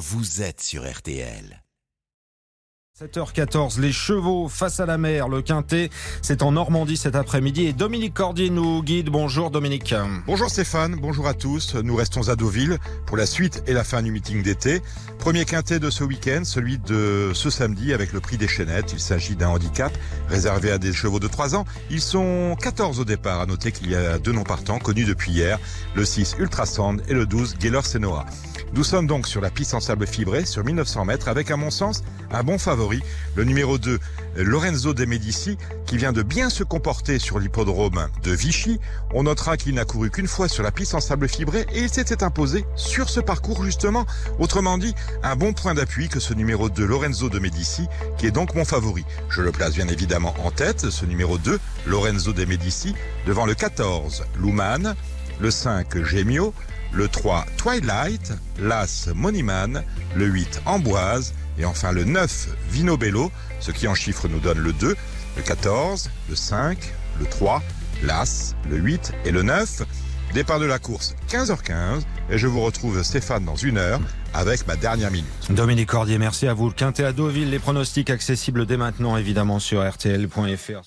vous êtes sur RTL. 7h14, les chevaux face à la mer, le Quintet, c'est en Normandie cet après-midi et Dominique Cordier nous guide. Bonjour Dominique. Bonjour Stéphane, bonjour à tous. Nous restons à Deauville pour la suite et la fin du meeting d'été. Premier Quintet de ce week-end, celui de ce samedi avec le prix des chaînettes. Il s'agit d'un handicap réservé à des chevaux de 3 ans. Ils sont 14 au départ. À noter qu'il y a deux noms partants connus depuis hier, le 6 Ultrasound et le 12 Geller Senora. Nous sommes donc sur la piste en sable fibré sur 1900 mètres avec à mon sens un bon favori, le numéro 2 Lorenzo de Medici qui vient de bien se comporter sur l'hippodrome de Vichy. On notera qu'il n'a couru qu'une fois sur la piste en sable fibré et il s'était imposé sur ce parcours justement. Autrement dit, un bon point d'appui que ce numéro 2 Lorenzo de Medici qui est donc mon favori. Je le place bien évidemment en tête, ce numéro 2 Lorenzo de Medici devant le 14 Luman, le 5 Gemio, le 3 Twilight, l'As Moneyman, le 8 Amboise et enfin le 9 Vino Bello, ce qui en chiffres nous donne le 2, le 14, le 5, le 3, l'As, le 8 et le 9. Départ de la course 15h15 et je vous retrouve Stéphane dans une heure avec ma dernière minute. Dominique Cordier, merci à vous. Quintet à Deauville, les pronostics accessibles dès maintenant évidemment sur rtl.fr.